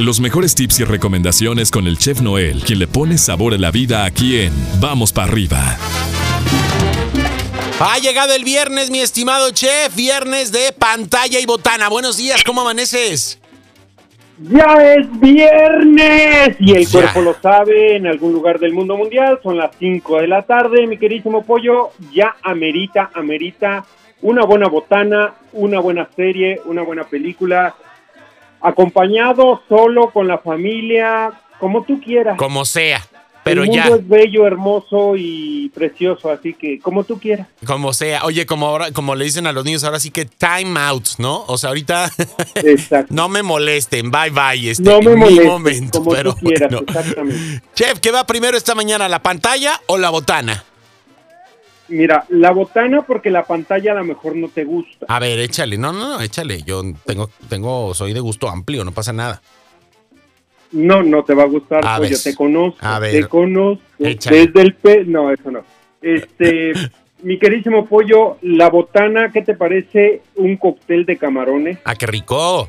Los mejores tips y recomendaciones con el chef Noel, quien le pone sabor a la vida aquí en Vamos para arriba. Ha llegado el viernes, mi estimado chef, viernes de pantalla y botana. Buenos días, ¿cómo amaneces? Ya es viernes y el cuerpo lo sabe en algún lugar del mundo mundial. Son las 5 de la tarde, mi queridísimo pollo. Ya amerita, amerita una buena botana, una buena serie, una buena película. Acompañado, solo, con la familia, como tú quieras. Como sea. Pero el mundo es bello, hermoso y precioso, así que como tú quieras. Como sea. Oye, como ahora, como le dicen a los niños, ahora sí que time out, ¿no? O sea, ahorita no me molesten, bye bye. Este, no me molesten, momento, como pero tú quieras, exactamente. Chef, ¿qué va primero esta mañana, la pantalla o la botana? Mira, la botana porque la pantalla a lo mejor no te gusta. A ver, échale. No, no, no, échale. Yo tengo, tengo, soy de gusto amplio, no pasa nada. No, no te va a gustar, A pues ver. yo te conozco, A ver. te conozco Échale. desde el pe... No, eso no. Este, mi queridísimo pollo, la botana, ¿qué te parece un cóctel de camarones? Ah, qué rico.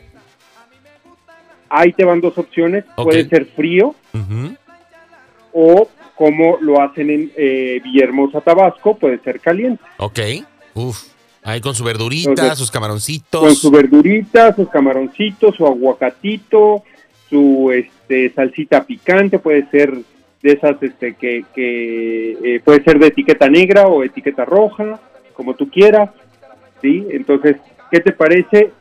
Ahí te van dos opciones, puede ser frío o como lo hacen en eh, Villahermosa, Tabasco, puede ser caliente. Ok. Uf. Ahí con su verdurita, Entonces, sus camaroncitos. Con su verdurita, sus camaroncitos, su aguacatito, su este, salsita picante, puede ser de esas este, que, que eh, puede ser de etiqueta negra o etiqueta roja, como tú quieras, ¿sí? Entonces, ¿qué te parece?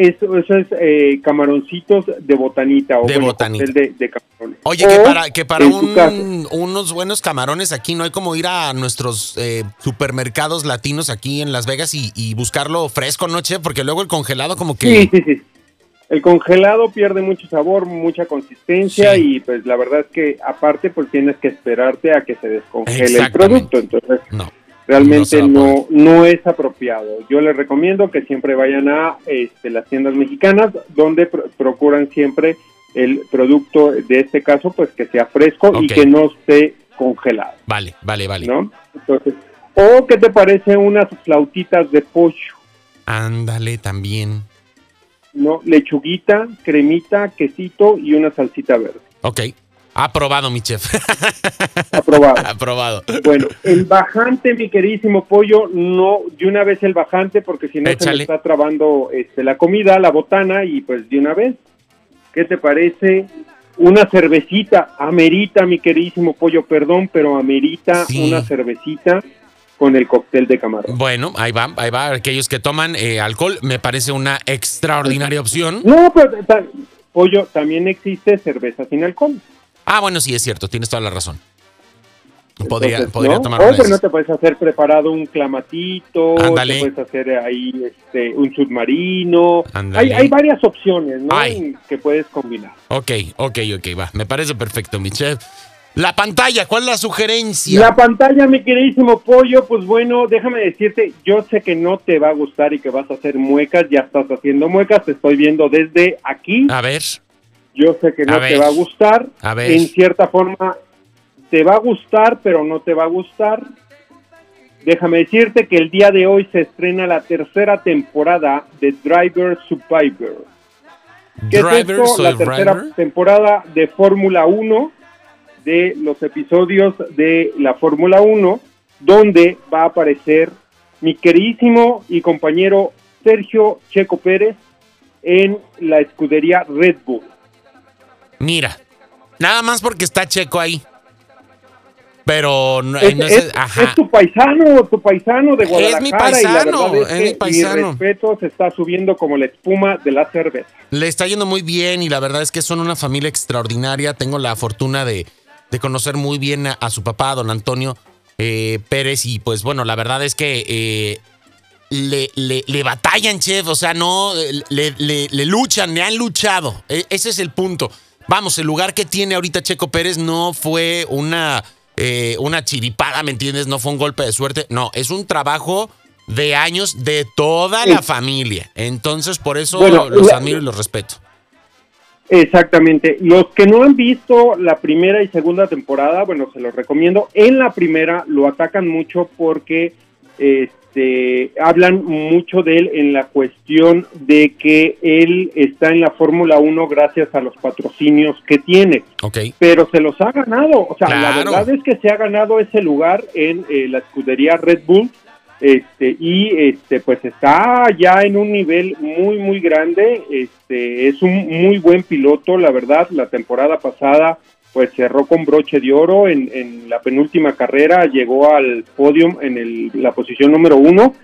Eso, eso es eh, camaroncitos de botanita o De bueno, botanita. de, de camarones. Oye, que para, que para un- unos buenos camarones aquí no hay como ir a nuestros eh, supermercados latinos aquí en Las Vegas y, y buscarlo fresco, ¿no, chef? Porque luego el congelado como que... Sí, sí, sí. El congelado pierde mucho sabor, mucha consistencia Sí. y pues la verdad es que aparte pues tienes que esperarte a que se descongele el producto, entonces No. Realmente No no, es apropiado. Yo les recomiendo que siempre vayan a este, las tiendas mexicanas donde pro- procuran siempre el producto de este caso pues que sea fresco y que no esté congelado, Vale, vale, vale. ¿no? Entonces, o qué te parece unas flautitas de pollo, Ándale también. ¿no? Lechuguita, cremita, quesito y una salsita verde. Ok. Aprobado, mi chef. Aprobado. Aprobado. Bueno, el bajante, mi queridísimo pollo, no, de una vez el bajante, porque si no se me está trabando este, la comida, la botana, y pues de una vez, ¿qué te parece? Una cervecita, amerita, mi queridísimo pollo, perdón, pero amerita Sí. una cervecita con el cóctel de camarón. Bueno, ahí va, ahí va. Aquellos que toman eh, alcohol, me parece una extraordinaria opción. No, pero pollo, también existe cerveza sin alcohol. Ah, bueno, sí, es cierto, tienes toda la razón. Podría, Entonces, podría ¿no? tomar O una pero no te puedes hacer preparado un clamatito, Ándale. te puedes hacer ahí este, un submarino. Hay, hay varias opciones ¿no? Ay. que puedes combinar. Ok, ok, ok, va. Me parece perfecto, mi chef. La pantalla, ¿cuál es la sugerencia? La pantalla, mi queridísimo pollo, pues bueno, déjame decirte, yo sé que no te va a gustar y que vas a hacer muecas, ya estás haciendo muecas, te estoy viendo desde aquí. A ver, Yo sé que no A te ver. va a gustar. A ver. En cierta forma, te va a gustar, pero no te va a gustar. Déjame decirte que el día de hoy se estrena la tercera temporada de Driver Survivor. ¿Qué es esto? La tercera temporada de Fórmula 1, de los episodios de la Fórmula 1, donde va a aparecer mi queridísimo y compañero Sergio Checo Pérez en la escudería Red Bull. Mira, nada más porque está Checo ahí. Pero no, Es, no es- es- ajá. es tu paisano, tu paisano de Es Guadalajara. mi y la paisano, es que mi paisano. Mi respeto se está subiendo como la espuma de la cerveza. Le está yendo muy bien y la verdad es que son una familia extraordinaria. Tengo la fortuna de, de conocer muy bien a, a su papá, don Antonio eh, Pérez, y pues bueno, la verdad es que eh, le, le- le batallan, chef, o sea, no, le, le- le luchan, le han luchado. E- ese es el punto. Vamos, el lugar que tiene ahorita Checo Pérez no fue una, eh, una chiripada, ¿me entiendes? No fue un golpe de suerte. No, es un trabajo de años de toda la Sí. familia. Entonces, por eso Bueno, los la- admiro y los respeto. Exactamente. Los que no han visto la primera y segunda temporada, bueno, se los recomiendo. En la primera lo atacan mucho porque este, hablan mucho de él en la cuestión de que él está en la Fórmula 1 gracias a los patrocinios que tiene. Pero se los ha ganado. O sea, la verdad es que se ha ganado ese lugar en eh, la escudería Red Bull. Este, y este, pues está ya en un nivel muy, muy grande. Este, es un muy buen piloto, la verdad. La temporada pasada pues cerró con broche de oro en, en la penúltima carrera, llegó al podium en el- la posición número uno,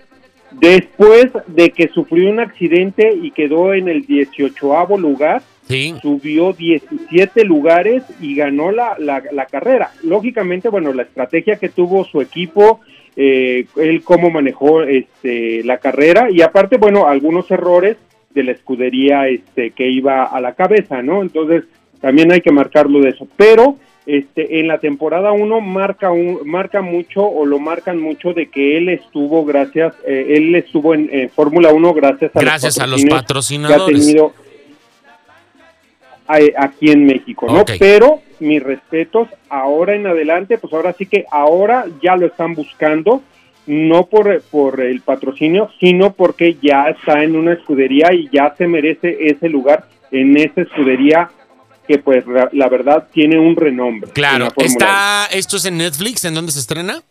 después de que sufrió un accidente y quedó en el 18 lugar, Sí. subió 17 lugares y ganó la, la, la carrera. Lógicamente, bueno, la estrategia que tuvo su equipo, eh, él cómo manejó este, la carrera y aparte, bueno, algunos errores de la escudería este, que iba a la cabeza, ¿no? Entonces, también hay que marcarlo de eso. Pero este, en la temporada 1 marca, un, marca mucho o lo marcan mucho de que él estuvo gracias, eh, él estuvo en, en Fórmula 1 gracias a Gracias a los que ha patrocinadores. tenido a- aquí en México, ¿no? Pero mis respetos, ahora en adelante, pues ahora sí que ahora ya lo están buscando, no por, por el patrocinio, sino porque ya está en una escudería y ya se merece ese lugar en esa escudería que pues la, la verdad tiene un renombre. en Claro. la Está, esto es en Netflix, ¿en dónde se estrena?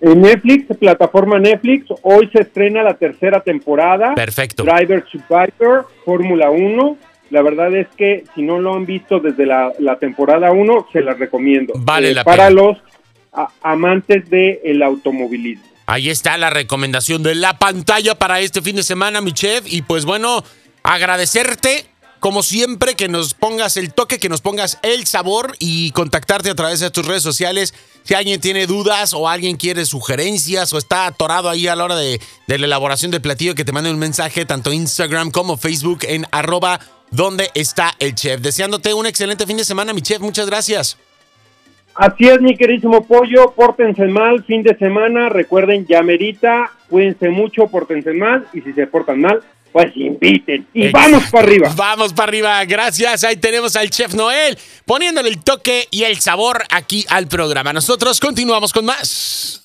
En Netflix, plataforma Netflix, hoy se estrena la tercera temporada. Perfecto. Driver Survivor, Fórmula 1. La verdad es que si no lo han visto desde la, la temporada 1, se las recomiendo. Vale la Para pena. los a- amantes del automovilismo. Ahí está la recomendación de la pantalla para este fin de semana, mi chef. Y pues bueno, agradecerte, como siempre, que nos pongas el toque, que nos pongas el sabor y contactarte a través de tus redes sociales. Si alguien tiene dudas o alguien quiere sugerencias o está atorado ahí a la hora de, de la elaboración del platillo, que te mande un mensaje tanto Instagram como Facebook en arroba donde está el chef. Deseándote un excelente fin de semana, mi chef. Muchas gracias. Así es, mi queridísimo pollo, pórtense mal, fin de semana, recuerden, ya merita, cuídense mucho, pórtense mal, y si se portan mal, pues inviten. Y vamos para arriba. Vamos para arriba, gracias. Ahí tenemos al chef Noel poniéndole el toque y el sabor aquí al programa. Nosotros continuamos con más.